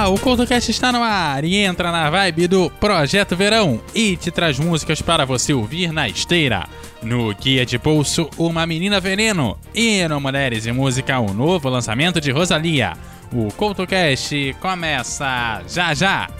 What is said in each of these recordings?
Olá, o CoutoCast está no ar e entra na vibe do Projeto Verão e te traz músicas para você ouvir na esteira. No Guia de Bolso, Uma Menina Veneno e no Mulheres e Música, o novo lançamento de Rosalia. O CoutoCast começa já já!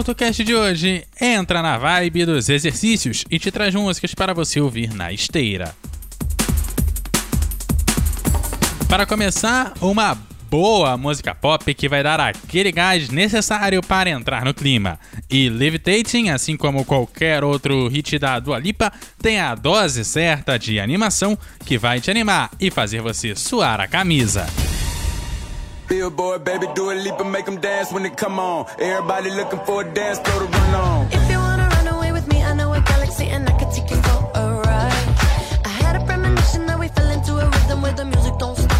CultoCast de hoje entra na vibe dos exercícios e te traz músicas para você ouvir na esteira. Para começar, uma boa música pop que vai dar aquele gás necessário para entrar no clima. E Levitating, assim como qualquer outro hit da Dua Lipa, tem a dose certa de animação que vai te animar e fazer você suar a camisa. Billboard, baby, do a leap and make them dance when they come on. Everybody looking for a dance floor to run on. If you wanna run away with me, I know a galaxy and I can take you for a ride. I had a premonition that we fell into a rhythm where the music don't stop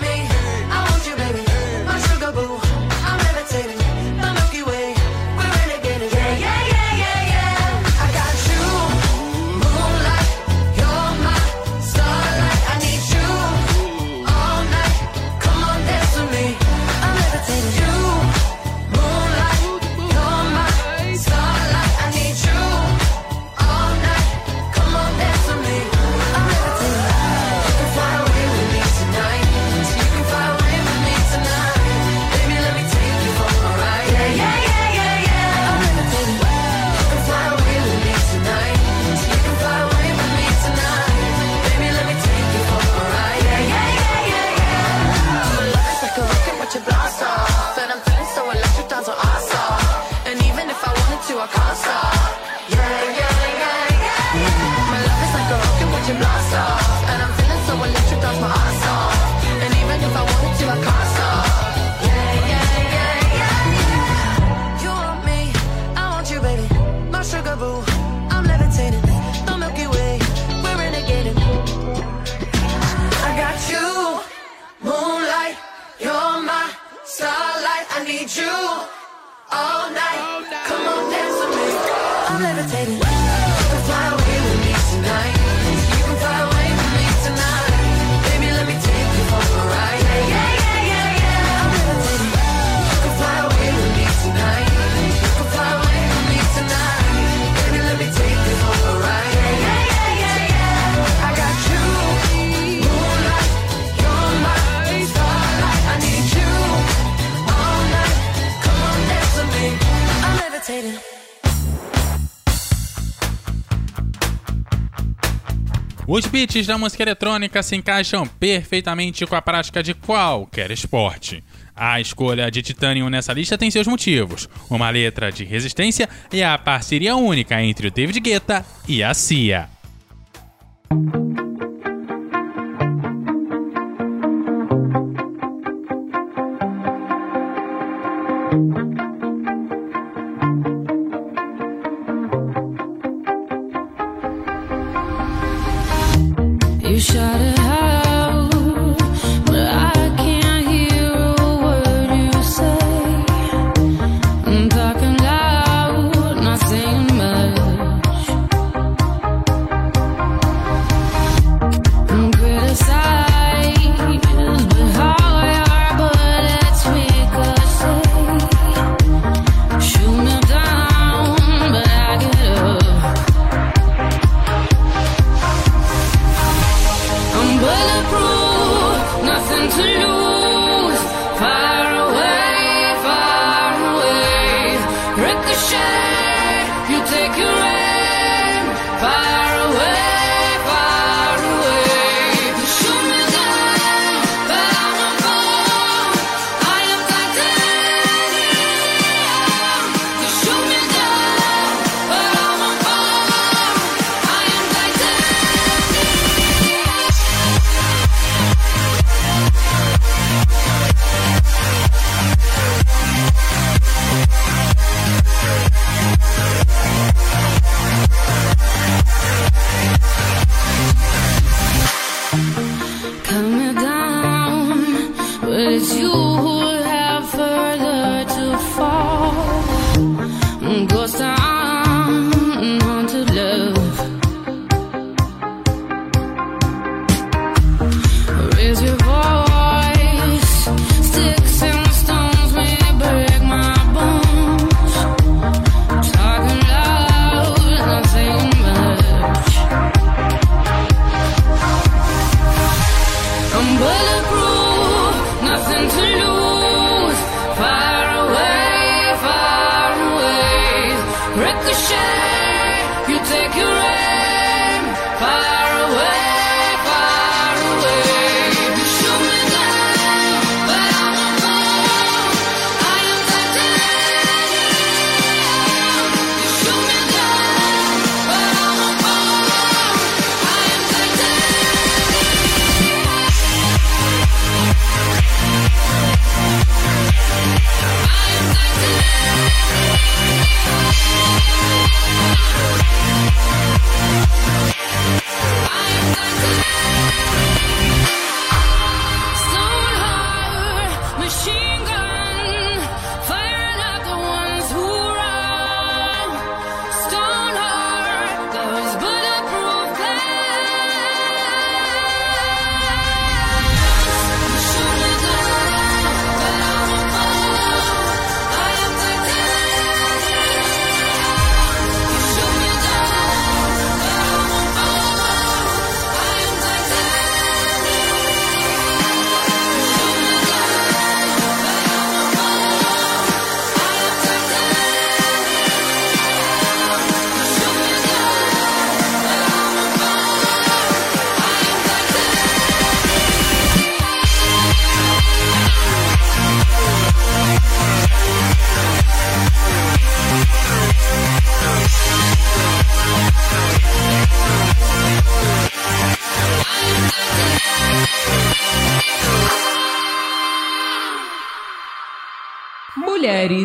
me, Os beats da música eletrônica se encaixam perfeitamente com a prática de qualquer esporte. A escolha de Titanium nessa lista tem seus motivos: uma letra de resistência e a parceria única entre o David Guetta e a Cia.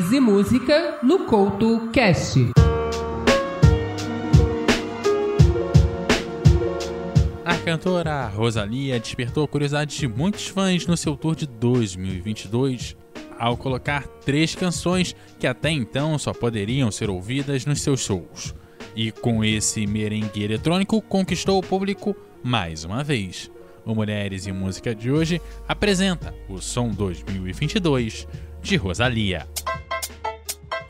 Games e Música no Couto Cast. A cantora Rosalia despertou a curiosidade de muitos fãs no seu tour de 2022 ao colocar três canções que até então só poderiam ser ouvidas nos seus shows. E com esse merengue eletrônico conquistou o público mais uma vez. O Mulheres e Música de hoje apresenta o Som 2022 de Rosalia.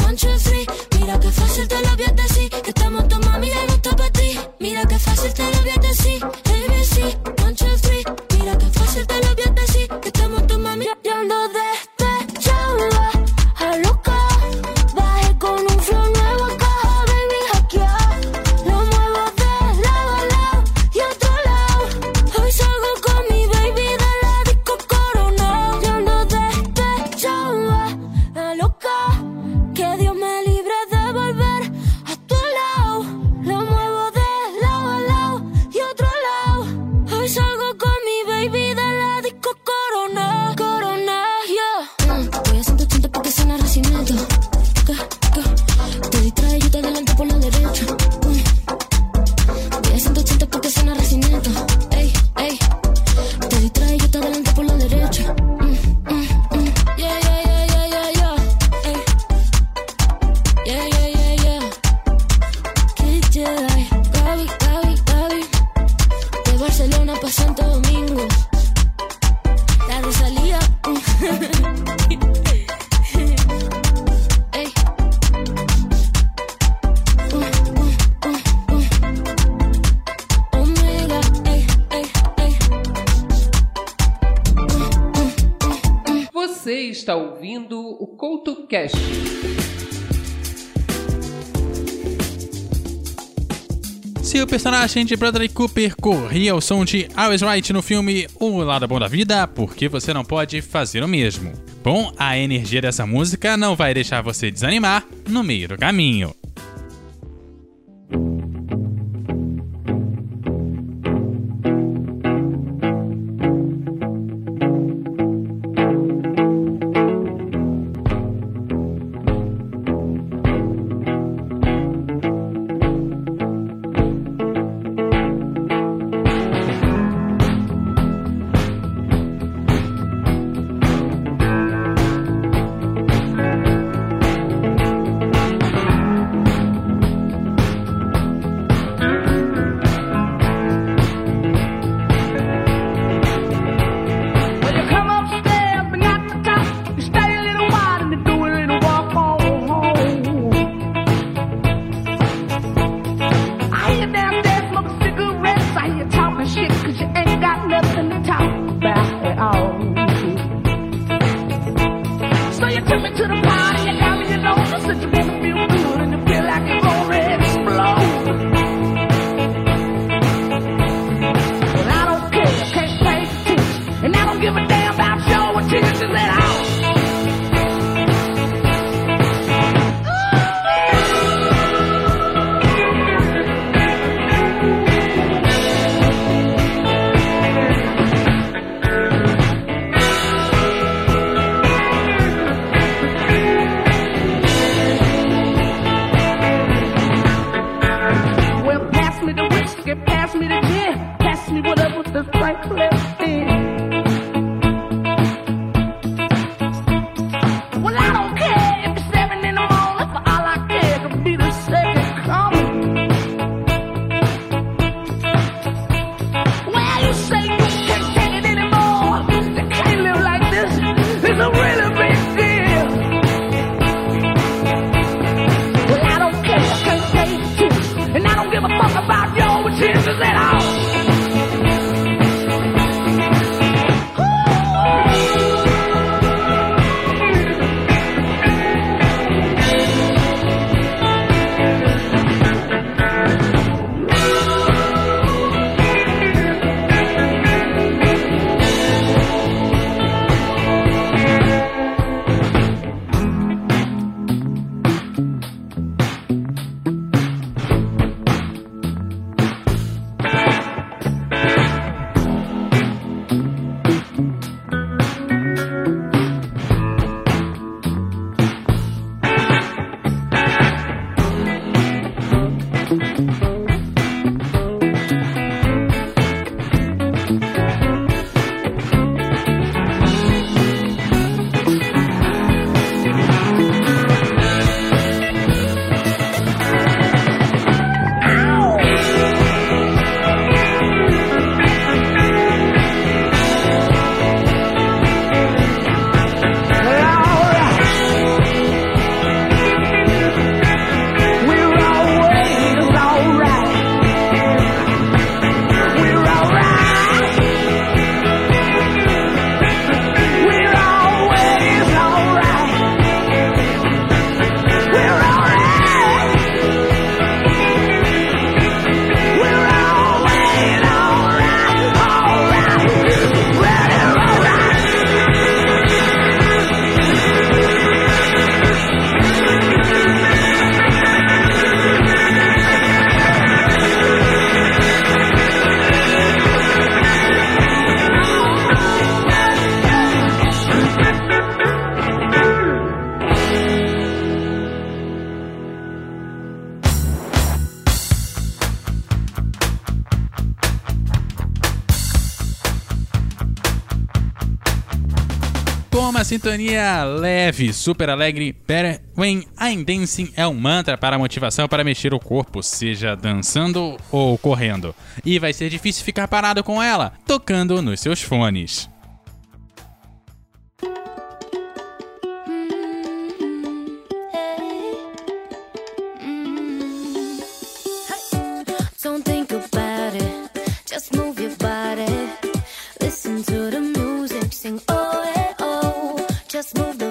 One, two, three. Se o personagem de Bradley Cooper corria ao som de Always Right no filme O Lado Bom da Vida, por que você não pode fazer o mesmo? Bom, a energia dessa música não vai deixar você desanimar no meio do caminho. sintonia leve, super alegre, better when I'm dancing é um mantra para motivação para mexer o corpo, seja dançando ou correndo. E vai ser difícil ficar parado com ela, tocando nos seus fones. Just move your body, listen to the music, sing oh. just move.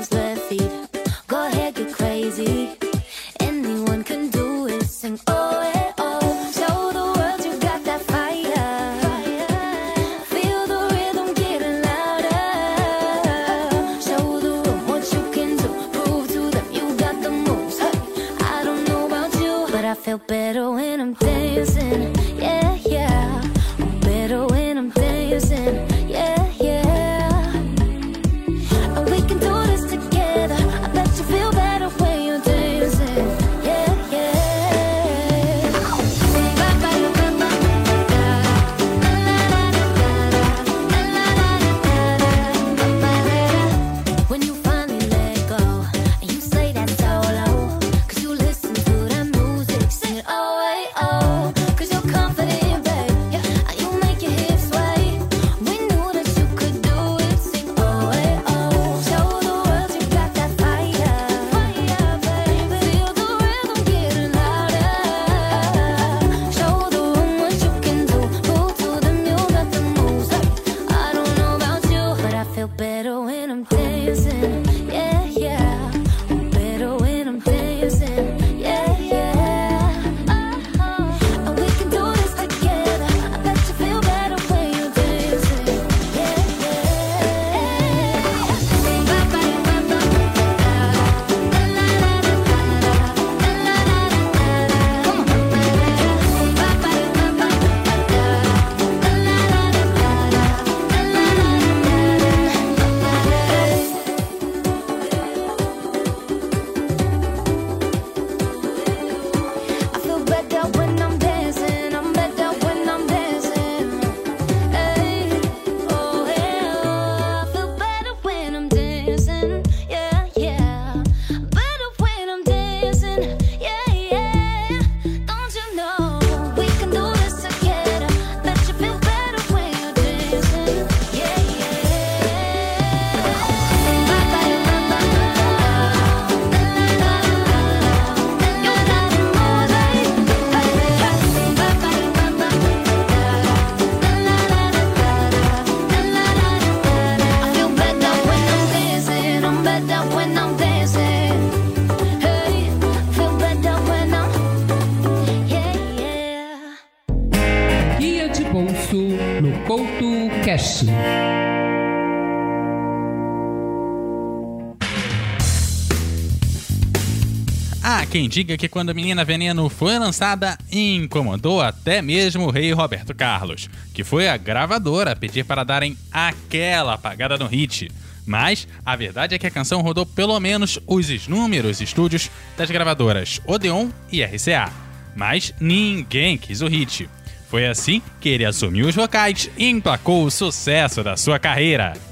quem diga que quando Menina Veneno foi lançada, incomodou até mesmo o rei Roberto Carlos, que foi a gravadora a pedir para darem aquela apagada no hit. Mas a verdade é que a canção rodou pelo menos os inúmeros estúdios das gravadoras Odeon e RCA. Mas ninguém quis o hit. Foi assim que ele assumiu os vocais e emplacou o sucesso da sua carreira.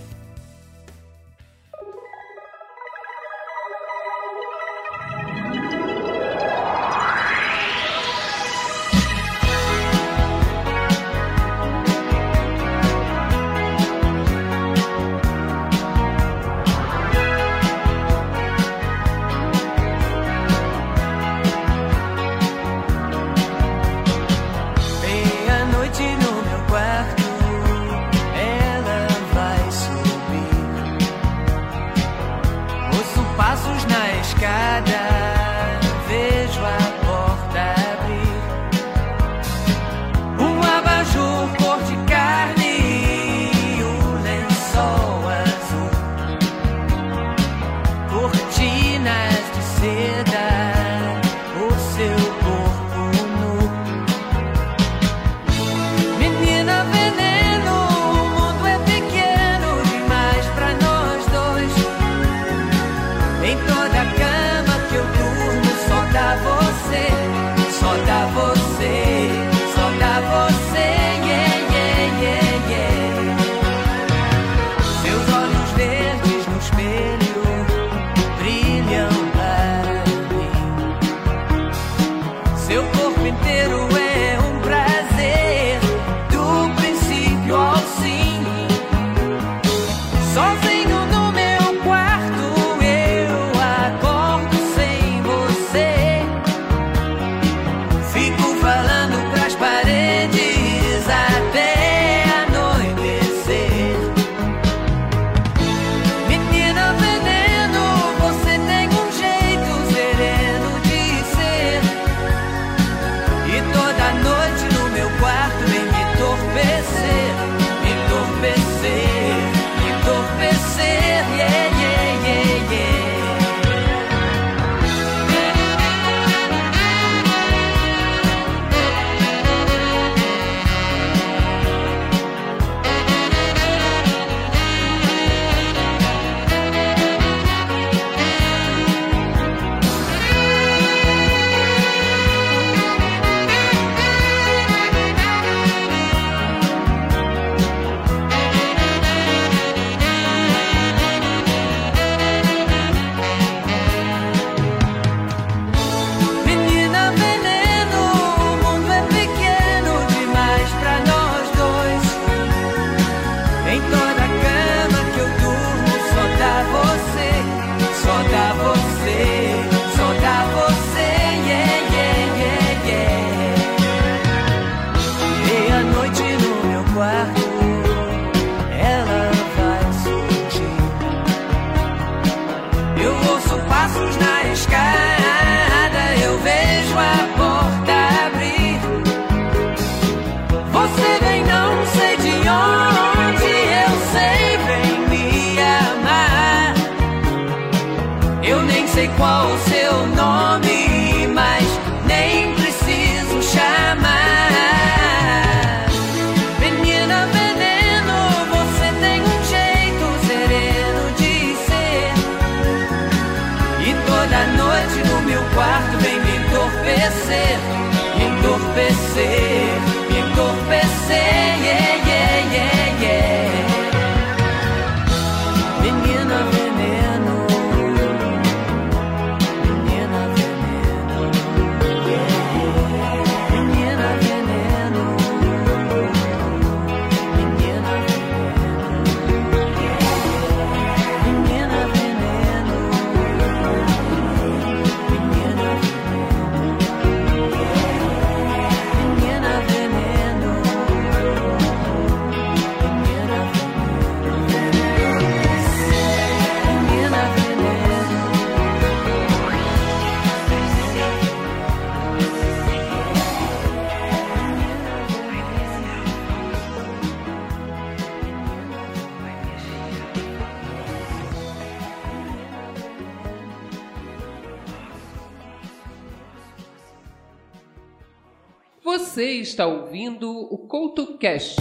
Você está ouvindo o CoutoCast.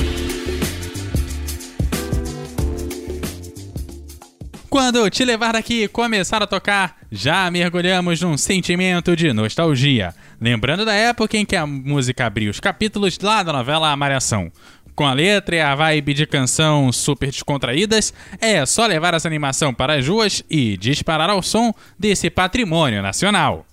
Quando te levar daqui e começar a tocar, já mergulhamos num sentimento de nostalgia, lembrando da época em que a música abriu os capítulos lá da novela Malhação. Com a letra e a vibe de canção super descontraídas, é só levar essa animação para as ruas e disparar ao som desse patrimônio nacional.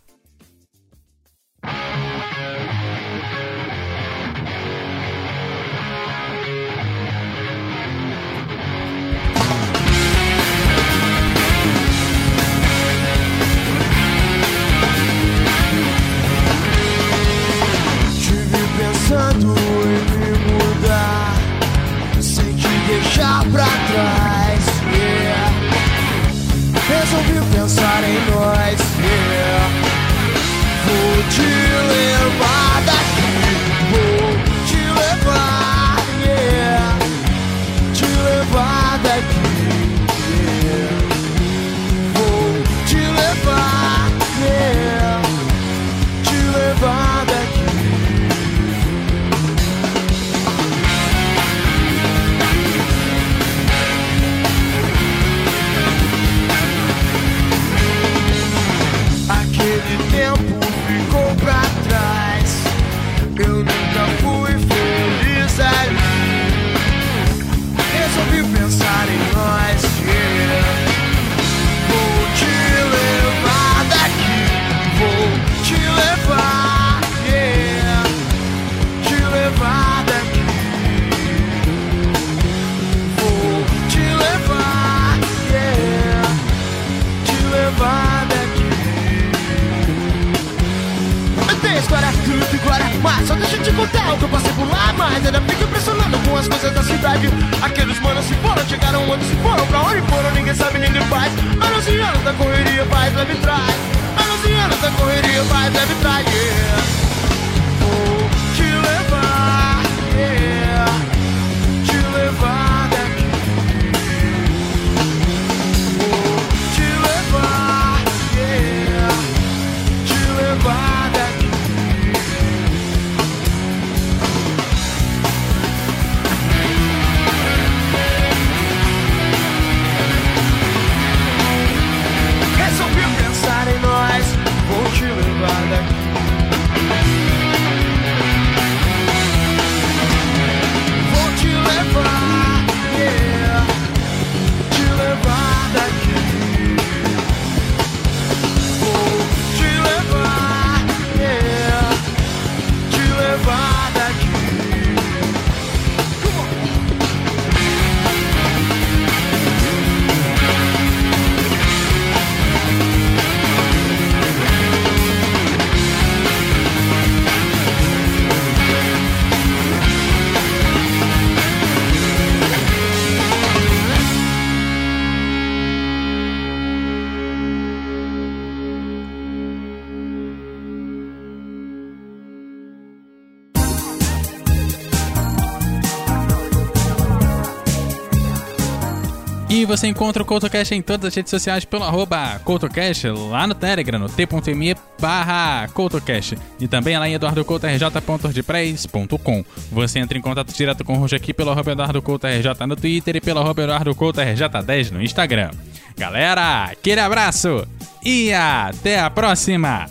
Você encontra o CoutoCast em todas as redes sociais pelo arroba CoutoCast, lá no Telegram, no t.me barra CoutoCast. E também lá em eduardocoutorj.ordpress.com. Você entra em contato direto com o Rojo aqui pelo arroba EduardoCoutoRJ no Twitter e pelo arroba EduardoCoutoRJ10 no Instagram. Galera, aquele abraço e até a próxima!